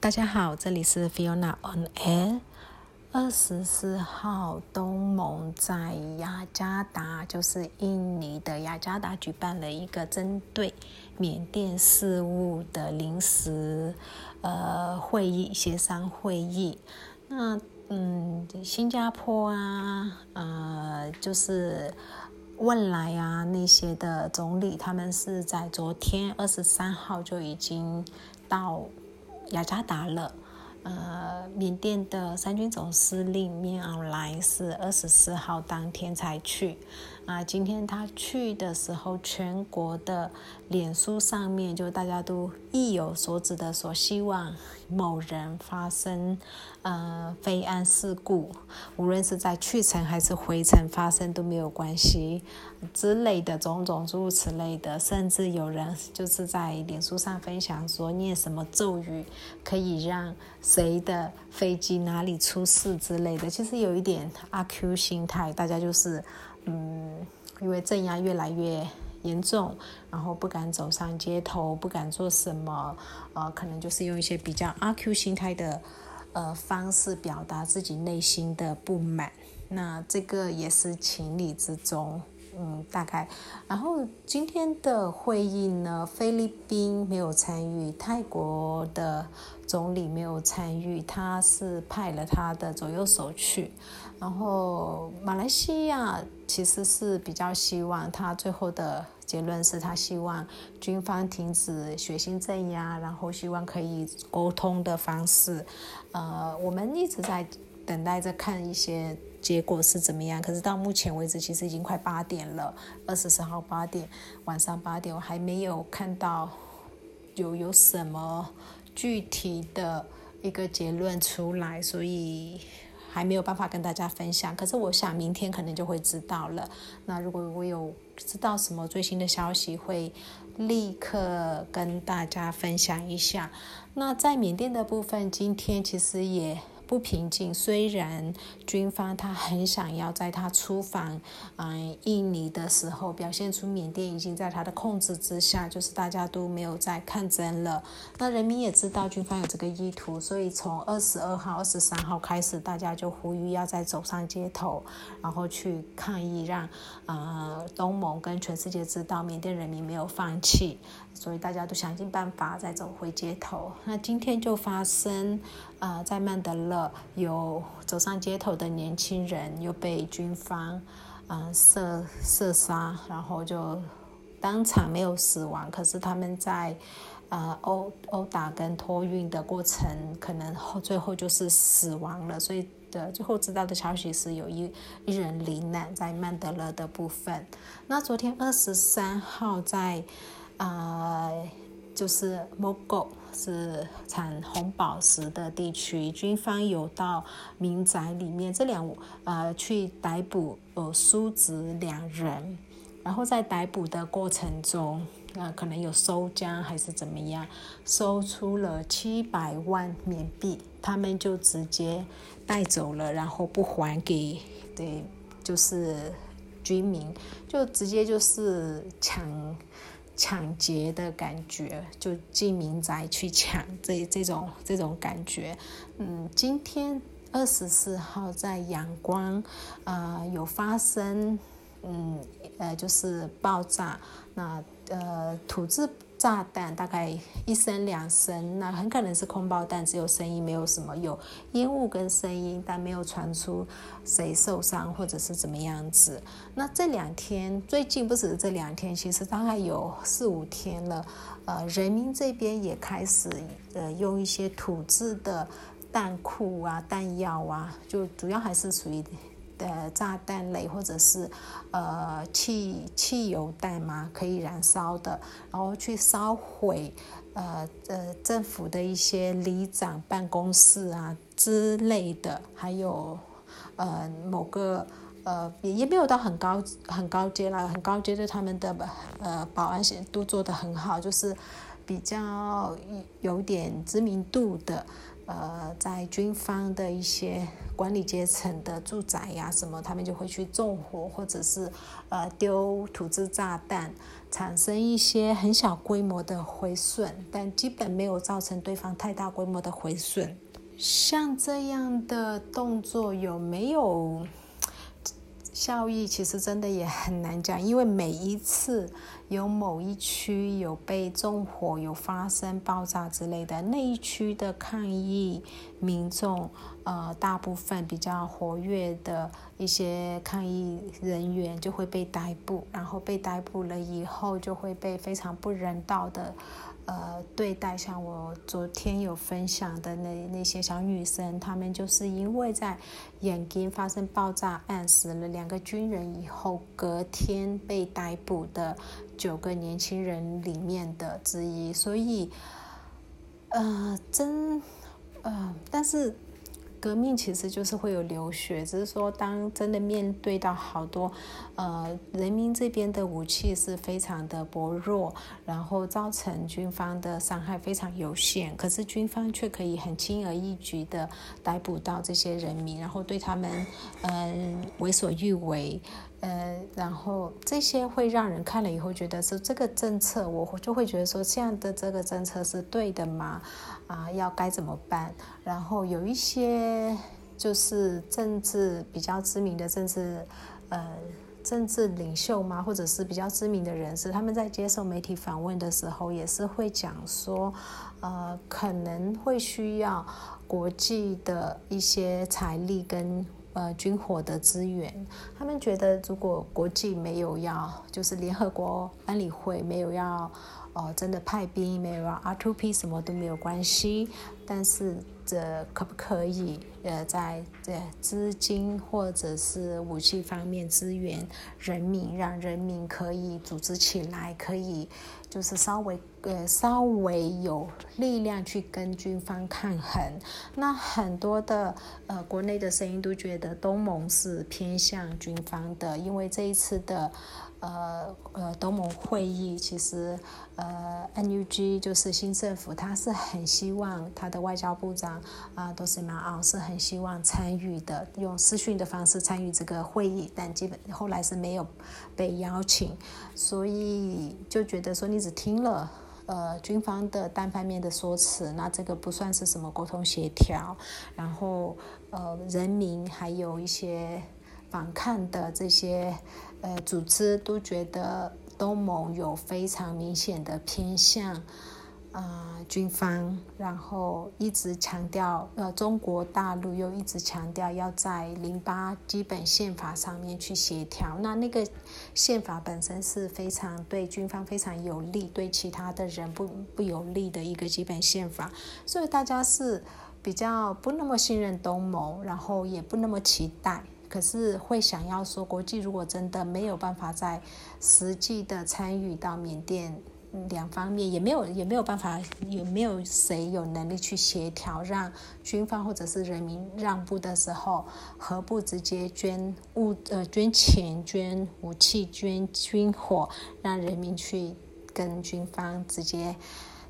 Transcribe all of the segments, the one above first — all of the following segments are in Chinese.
大家好，这里是 Fiona on Air。二十四号，东盟在雅加达，就是印尼的雅加达，举办了一个针对缅甸事务的临时呃会议协商会议。那嗯，新加坡啊，呃，就是汶莱啊那些的总理，他们是在昨天二十三号就已经到。雅加达了，呃，缅甸的三军总司令缅昂莱是二十四号当天才去。啊，今天他去的时候，全国的脸书上面就大家都意有所指的说，希望某人发生呃飞安事故，无论是在去程还是回程发生都没有关系。之类的种种诸如此类的，甚至有人就是在脸书上分享说念什么咒语可以让谁的飞机哪里出事之类的，其实有一点阿 Q 心态，大家就是。嗯，因为镇压越来越严重，然后不敢走上街头，不敢做什么，呃，可能就是用一些比较阿 Q 心态的呃方式表达自己内心的不满。那这个也是情理之中，嗯，大概。然后今天的会议呢，菲律宾没有参与，泰国的总理没有参与，他是派了他的左右手去。然后马来西亚其实是比较希望他最后的结论是他希望军方停止血腥镇压，然后希望可以沟通的方式。呃，我们一直在等待着看一些结果是怎么样。可是到目前为止，其实已经快八点了，二十四号八点晚上八点，我还没有看到有有什么具体的一个结论出来，所以。还没有办法跟大家分享，可是我想明天可能就会知道了。那如果我有知道什么最新的消息，会立刻跟大家分享一下。那在缅甸的部分，今天其实也。不平静。虽然军方他很想要在他出访嗯印尼的时候表现出缅甸已经在他的控制之下，就是大家都没有在抗争了。那人民也知道军方有这个意图，所以从二十二号、二十三号开始，大家就呼吁要再走上街头，然后去抗议，让呃东盟跟全世界知道缅甸人民没有放弃。所以大家都想尽办法再走回街头。那今天就发生，呃，在曼德勒有走上街头的年轻人又被军方，嗯，射射杀，然后就当场没有死亡，可是他们在，呃，殴殴打跟托运的过程，可能后最后就是死亡了。所以的最后知道的消息是有一一人罹难在曼德勒的部分。那昨天二十三号在。啊，就是莫狗是产红宝石的地区，军方有到民宅里面这两呃去逮捕呃叔侄两人，然后在逮捕的过程中，呃可能有收赃还是怎么样，收出了七百万缅币，他们就直接带走了，然后不还给对就是居民，就直接就是抢。抢劫的感觉，就进民宅去抢，这这种这种感觉，嗯，今天二十四号在阳光，呃，有发生，嗯，呃，就是爆炸，那呃，土制。炸弹大概一声两声，那很可能是空爆弹，只有声音，没有什么有烟雾跟声音，但没有传出谁受伤或者是怎么样子。那这两天，最近不只是这两天，其实大概有四五天了。呃，人民这边也开始呃用一些土制的弹库啊、弹药啊，就主要还是属于。的炸弹类或者是呃汽汽油弹嘛，可以燃烧的，然后去烧毁呃呃政府的一些里长办公室啊之类的，还有呃某个呃也也没有到很高很高阶啦，很高阶的他们的呃保安线都做得很好，就是比较有点知名度的。呃，在军方的一些管理阶层的住宅呀，什么他们就会去纵火，或者是呃丢土制炸弹。产生一些很小规模的毁损，但基本没有造成对方太大规模的毁损。像这样的动作有没有？效益其实真的也很难讲，因为每一次有某一区有被纵火、有发生爆炸之类的，那一区的抗议民众，呃，大部分比较活跃的一些抗议人员就会被逮捕，然后被逮捕了以后就会被非常不人道的。呃，对待像我昨天有分享的那那些小女生，她们就是因为在眼睛发生爆炸案死了两个军人以后，隔天被逮捕的九个年轻人里面的之一，所以，呃，真，呃，但是。革命其实就是会有流血，只是说当真的面对到好多，呃，人民这边的武器是非常的薄弱，然后造成军方的伤害非常有限，可是军方却可以很轻而易举的逮捕到这些人民，然后对他们，嗯，为所欲为。呃，然后这些会让人看了以后觉得说这个政策，我就会觉得说这样的这个政策是对的吗？啊，要该怎么办？然后有一些就是政治比较知名的政治呃政治领袖嘛，或者是比较知名的人士，他们在接受媒体访问的时候也是会讲说，呃，可能会需要国际的一些财力跟。呃，军火的资源，他们觉得如果国际没有要，就是联合国安理会没有要，哦，真的派兵，没有要 R2P 什么都没有关系，但是这可不可以？呃，在这资金或者是武器方面支援人民，让人民可以组织起来，可以就是稍微呃稍微有力量去跟军方抗衡。那很多的呃国内的声音都觉得东盟是偏向军方的，因为这一次的。呃呃，东盟会议其实，呃，NUG 就是新政府，他是很希望他的外交部长啊，都是马奥是很希望参与的，用视讯的方式参与这个会议，但基本后来是没有被邀请，所以就觉得说你只听了呃军方的单方面的说辞，那这个不算是什么沟通协调，然后呃人民还有一些反抗的这些。呃，组织都觉得东盟有非常明显的偏向啊军方，然后一直强调，呃，中国大陆又一直强调要在零八基本宪法上面去协调。那那个宪法本身是非常对军方非常有利，对其他的人不不有利的一个基本宪法，所以大家是比较不那么信任东盟，然后也不那么期待。可是会想要说，国际如果真的没有办法在实际的参与到缅甸两方面，也没有也没有办法，也没有谁有能力去协调，让军方或者是人民让步的时候，何不直接捐物呃捐钱、捐武器、捐军火，让人民去跟军方直接。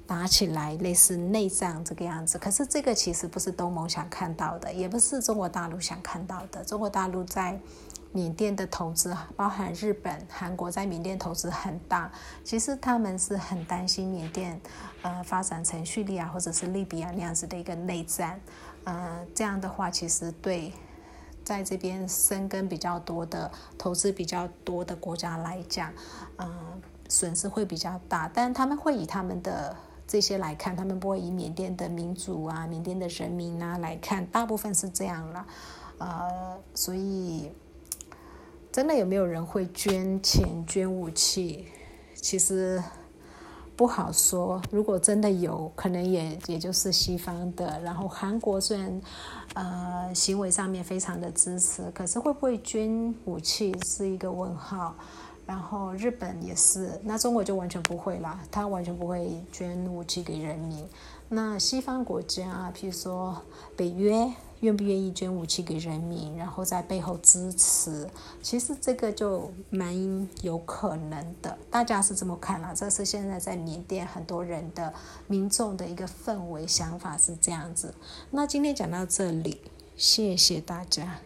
打起来类似内战这个样子，可是这个其实不是东盟想看到的，也不是中国大陆想看到的。中国大陆在缅甸的投资，包含日本、韩国在缅甸投资很大，其实他们是很担心缅甸呃发展成叙利亚或者是利比亚那样子的一个内战，呃这样的话其实对在这边生根比较多的、投资比较多的国家来讲，嗯损失会比较大，但他们会以他们的。这些来看，他们不会以缅甸的民主啊、缅甸的人民啊来看，大部分是这样了，呃，所以真的有没有人会捐钱、捐武器，其实不好说。如果真的有可能，也也就是西方的。然后韩国虽然呃行为上面非常的支持，可是会不会捐武器是一个问号。然后日本也是，那中国就完全不会啦，他完全不会捐武器给人民。那西方国家，譬如说北约，愿不愿意捐武器给人民，然后在背后支持？其实这个就蛮有可能的，大家是这么看啦。这是现在在缅甸很多人的民众的一个氛围想法是这样子。那今天讲到这里，谢谢大家。